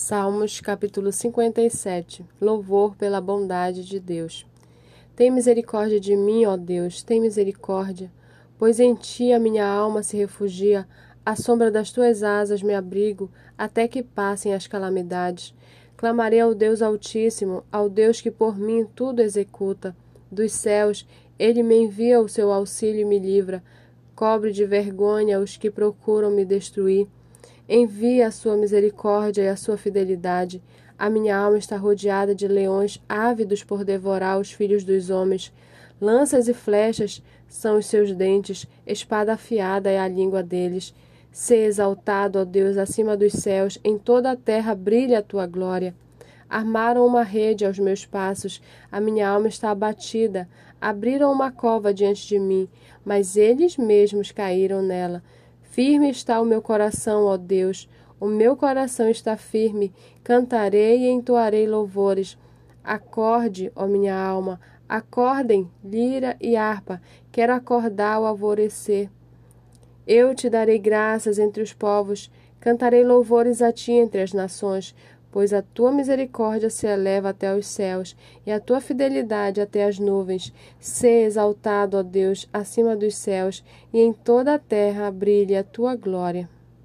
Salmos capítulo 57 Louvor pela bondade de Deus. Tem misericórdia de mim, ó Deus, tem misericórdia, pois em ti a minha alma se refugia, à sombra das tuas asas me abrigo, até que passem as calamidades. Clamarei ao Deus Altíssimo, ao Deus que por mim tudo executa. Dos céus, ele me envia o seu auxílio e me livra, cobre de vergonha os que procuram me destruir. Envia a sua misericórdia e a sua fidelidade. A minha alma está rodeada de leões ávidos por devorar os filhos dos homens. Lanças e flechas são os seus dentes, espada afiada é a língua deles. Sê exaltado, ó Deus, acima dos céus, em toda a terra brilha a tua glória. Armaram uma rede aos meus passos, a minha alma está abatida. Abriram uma cova diante de mim, mas eles mesmos caíram nela. Firme está o meu coração, ó Deus, o meu coração está firme, cantarei e entoarei louvores. Acorde, ó minha alma, acordem, lira e harpa, quero acordar ao alvorecer. Eu te darei graças entre os povos, cantarei louvores a ti entre as nações, pois a tua misericórdia se eleva até os céus e a tua fidelidade até as nuvens. Sê exaltado, ó Deus, acima dos céus, e em toda a terra brilhe a tua glória.